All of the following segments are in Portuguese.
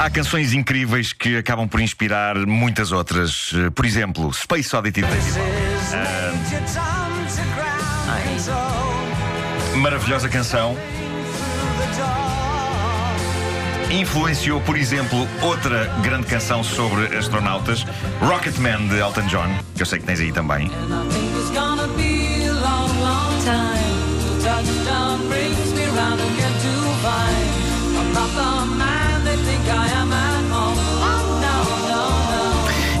Há canções incríveis que acabam por inspirar muitas outras. Eh, Por exemplo, Space Oddity de. Ah, maravilhosa canção. Influenciou, por exemplo, outra grande canção sobre astronautas, Rocketman de Elton John, que eu sei que tens aí também. Touchdown brings me round to find man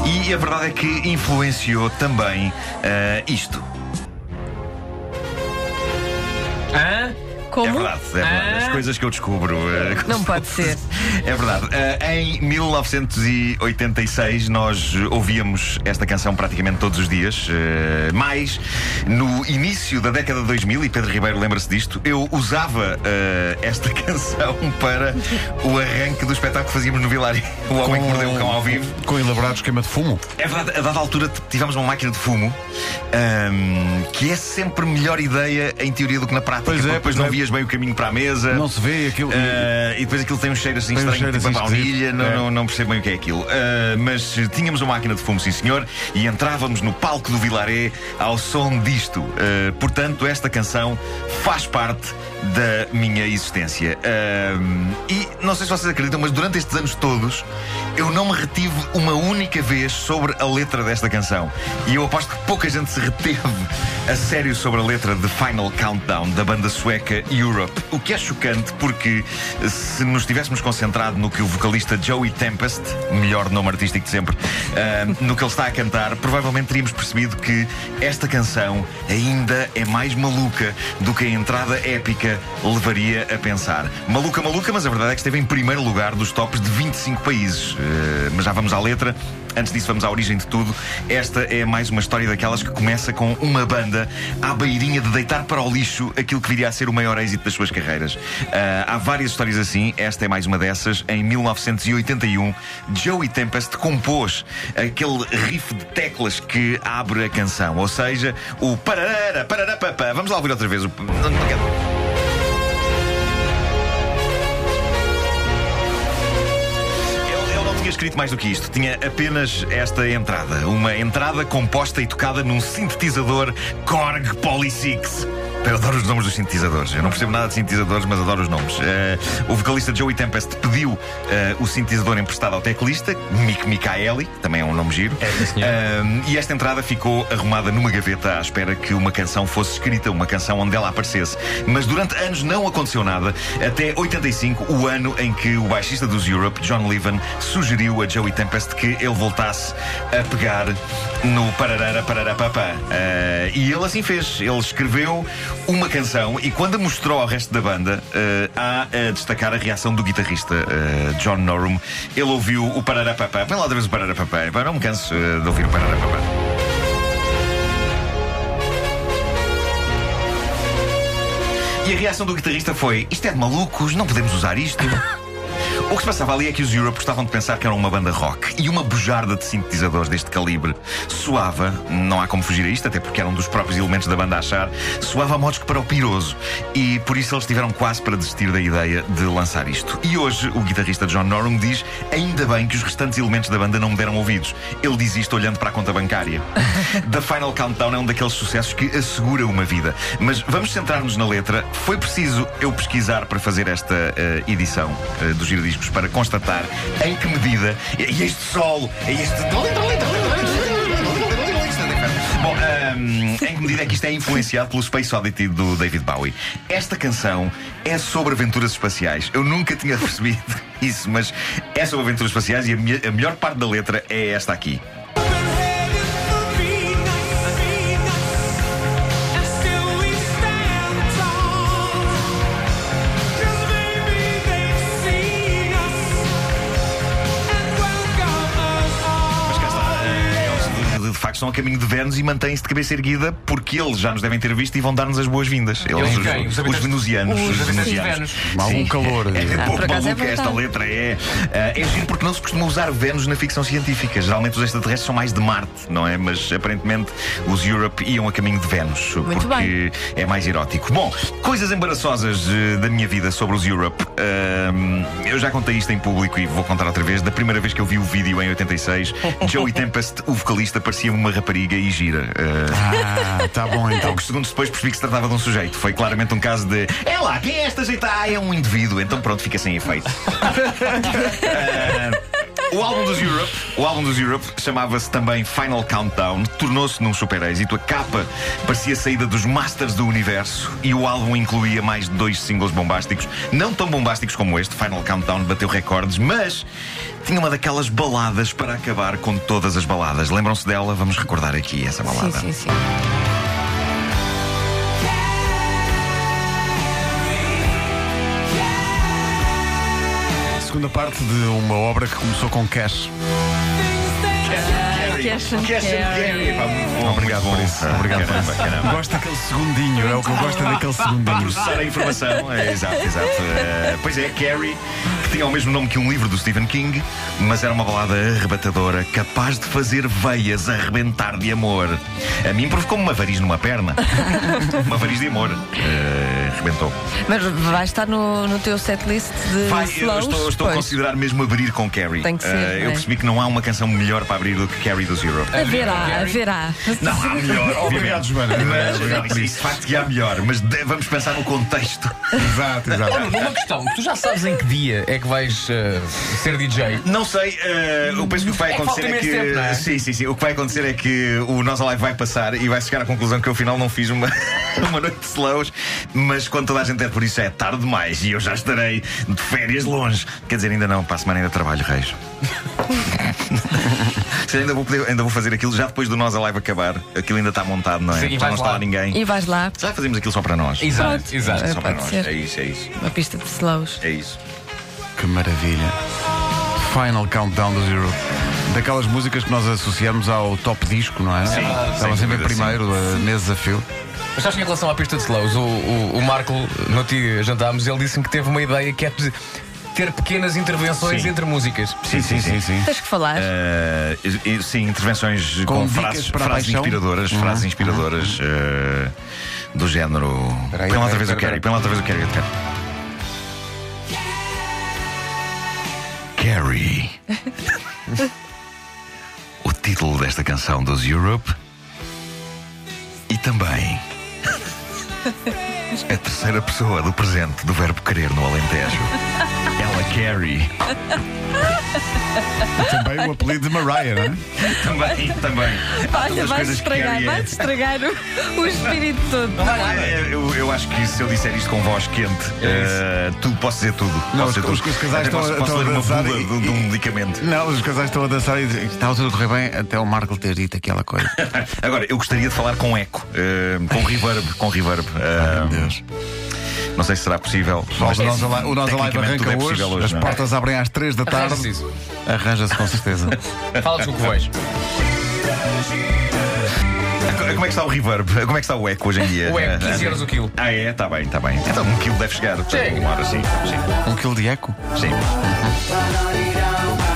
E a verdade é que influenciou também eh, isto. Hã? Como? É verdade, é verdade. Ah. Coisas que eu descubro. eh, Não pode ser. É verdade. Eh, em 1986 nós ouvíamos esta canção praticamente todos os dias. eh, mas no início da década de 2000, e Pedro Ribeiro lembra-se disto, eu usava esta canção para o arranque do espetáculo que fazíamos no Vilário. O Homem que Mordeu o Cão ao vivo. Com elaborado esquema de fumo. É verdade, a dada altura tivemos uma máquina de fumo ahm, que é sempre melhor ideia em teoria do que na prática. Pois é, depois pois não é. vias bem o caminho para a mesa. Não se vê aquilo. Ah, e depois aquilo tem um cheiro assim Tem um estranho, cheiro tipo a assim baunilha, esquisito. não, É. não, não percebo bem o que é aquilo. Ah, mas tínhamos uma máquina de fumo, sim senhor, e entrávamos no palco do Vilaré ao som disto. Ah, portanto, esta canção faz parte da minha existência. E não sei se vocês acreditam, mas durante estes anos todos eu não me retive uma única vez sobre a letra desta canção. E eu aposto que pouca gente se reteve a sério sobre a letra de Final Countdown da banda sueca Europe. O que é chocante porque se nos tivéssemos concentrado no que o vocalista Joey Tempest, melhor nome artístico de sempre, ah, no que ele está a cantar, provavelmente teríamos percebido que esta canção ainda é mais maluca do que a entrada épica levaria a pensar. Maluca, maluca, mas a verdade é que esteve em primeiro lugar dos tops de 25 países. Ah, mas já vamos à letra. Antes disso, vamos à origem de tudo. Esta é mais uma história daquelas que começa com uma banda à beirinha de deitar para o lixo aquilo que viria a ser o maior êxito das suas carreiras. Ah, há várias histórias assim, esta é mais uma dessas. Em 1981, Joey Tempest compôs aquele riff de teclas que abre a canção, ou seja, o pararara, pararapapá. Vamos lá ouvir outra vez o. escrito mais do que isto, tinha apenas esta entrada. Uma entrada composta e tocada num sintetizador Korg Polysix. Eu adoro os nomes dos sintetizadores. Eu não percebo nada de sintetizadores, mas adoro os nomes. Eh, o vocalista Joey Tempest pediu eh, o sintetizador emprestado ao teclista, Mick Michaeli, que também é um nome giro. senhor. Eh, e esta entrada ficou arrumada numa gaveta à espera que uma canção fosse escrita, uma canção onde ela aparecesse. Mas durante anos não aconteceu nada, até 85, o ano em que o baixista dos Europe, John Levan, sugeriu a Joey Tempest que ele voltasse a pegar no pararara. Eh, e ele assim fez. Ele escreveu uma canção e quando a mostrou ao resto da banda, eh, há a destacar a reação do guitarrista eh, John Norum. Ele ouviu o parará papá. Põe lá outra vez o parará papá. Pá, Não me canso eh, de ouvir o parará papá. E a reação do guitarrista foi: Isto é de malucos, não podemos usar isto. O que se passava ali é que os Europe gostavam de pensar que eram uma banda rock e uma bujarda de sintetizadores deste calibre soava, não há como fugir a isto, até porque era um dos próprios elementos da banda a achar, soava a modos que para o piroso. E por isso eles tiveram quase para desistir da ideia de lançar isto. E hoje o guitarrista John Norum diz: ainda bem que os restantes elementos da banda não me deram ouvidos. Ele diz isto olhando para a conta bancária. The Final Countdown é um daqueles sucessos que assegura uma vida. Mas vamos centrar-nos na letra. Foi preciso eu pesquisar para fazer esta eh, edição eh, do Giro Discos para constatar em que medida. E e este solo, e este. Bom, ahm, em que medida é que isto é influenciado pelo Space Oddity do David Bowie? Esta canção é sobre aventuras espaciais. Eu nunca tinha percebido isso, mas é sobre aventuras espaciais e a, me- a melhor parte da letra é esta aqui. A caminho de Vênus e mantêm-se de cabeça erguida porque eles já nos devem ter visto e vão dar-nos as boas-vindas. Eles, os, quem? Os os venusianos. os de venusianos. Algum calor. É Ah, pouco por acaso é maluca esta letra, é. Ah, é giro porque não se costuma usar Vênus na ficção científica. Geralmente os extraterrestres são mais de Marte, não é? Mas aparentemente os Europe iam a caminho de Vênus. Muito porque é mais erótico. Bom, coisas embaraçosas eh, da minha vida sobre os Europe. Eu já contei isto em público e vou contar outra vez. Da primeira vez que eu vi o vídeo em 86, Joey Tempest, o vocalista, parecia uma rapariga e gira. Ah, Ah, tá bom então. Poucos segundos depois percebi que se tratava de um sujeito. Foi claramente um caso de. É lá, quem é esta jeita? Ah, é um indivíduo. Então pronto, fica sem efeito. Ah, o álbum dos Europe, o álbum dos Europe chamava-se também Final Countdown, tornou-se num super êxito. A capa parecia saída dos Masters do Universo e o álbum incluía mais de dois singles bombásticos, não tão bombásticos como este. Final Countdown bateu recordes, mas tinha uma daquelas baladas para acabar com todas as baladas. Lembram-se dela? Vamos recordar aqui essa Sim, balada. sim, sim. Segunda parte de uma obra que começou com Cash. Cash and Cash and Carry. Obrigado por isso. Obrigado por isso. Gosto daquele segundinho, é o que eu gosto é daquele segundinho. processar a informação, é, exato, exato. Eh, pois é, Carrie, que tinha o mesmo nome que um livro do Stephen King, mas era uma balada arrebatadora, capaz de fazer veias a arrebentar de amor. A mim provocou-me uma variz numa perna. uma variz de amor. Eh, arrebentou. Mas vai estar no, no teu setlist de Vai, eu slows? estou, estou a considerar mesmo abrir com Carrie. Tem que ser, Eh, eu é. percebi que não há uma canção melhor para abrir do que Carrie dos Europe. Haverá, haverá. Não há melhor, Obrigado. Joana. Mas Obrigado por isso, de facto que há melhor, mas de- vamos pensar no contexto. Exato, exato. Uma questão, tu já sabes em que dia é que vais eh, ser DJ? Não sei, eh, eu penso que o que vai É que acontecer falta é que. tempo, não é? Sim, sim, sim. O que vai acontecer é que o Nós Alive vai passar e vai chegar à conclusão que eu afinal não fiz uma, uma noite de slows, mas quando toda a gente der por isso é tarde demais e eu já estarei de férias longe. Quer dizer, ainda não, para a semana ainda trabalho, Reis. Se ainda, vou poder- ainda vou fazer aquilo já depois do Nós Alive acabar. Aquilo ainda está montado, não é? Sim, já não está lá. lá ninguém. E vais lá, Já fazemos aquilo só para nós. Exato, Pronto. exato. É, Só para pode nós. ser. É isso, é isso. uma pista de slows. É isso. Que maravilha. Final Countdown do Zero. Daquelas músicas que nós associamos ao top disco, não é? Sim, Estava sem sempre dúvida, primeiro, eh, nesse desafio. Mas sabes que em relação à pista de slows, o, o, o Marco, no dia jantámos, ele disse-me que teve uma ideia que é de ter pequenas intervenções Sim. entre músicas. Sim, sim, sim. sim. Tens que falar. E- sim, intervenções com, Com frases, frases inspiradoras, Uhum, frases inspiradoras eh, do género. Peraí, põe lá outra peraí, vez o peraí, Carrie, põe lá outra vez o Carrie. Carrie. o título desta canção dos Europe e também a terceira pessoa do presente do verbo querer no Alentejo. Ela Carrie. Também o apelido de Mariah, não é? Também, também. Olha, vais coisas que estragar, é. vais estragar o, o espírito todo. É, eu, eu acho que se eu disser isto com voz quente, eh, tudo, posso dizer tudo. Não, posso os- dizer os- tudo. os casais estão posso, a- posso estão a dançar e- de, de um medicamento. Não, os casais estão a dançar e dizem estava tudo a correr bem até o Marco ter dito aquela coisa. Agora, eu gostaria de falar com eco, eh, com reverb, com reverb. Eh, Meu Deus. Não sei se será possível. Mas o Nós Alive- o Nosso Alive arranca é hoje, possível as não é? portas abrem às 3 da tarde. Arranja-se isso. Arranja-se com certeza. Fala com o que vejo. Como é que está o reverb? Como é que está o eco hoje em dia? O eco, Eh, 15 euros o quilo. Ah, é? Está bem, está bem. Então um quilo deve chegar. Chega. Uma hora, sim. Sim. Um quilo de eco? sim. Ba-da-dee-dum.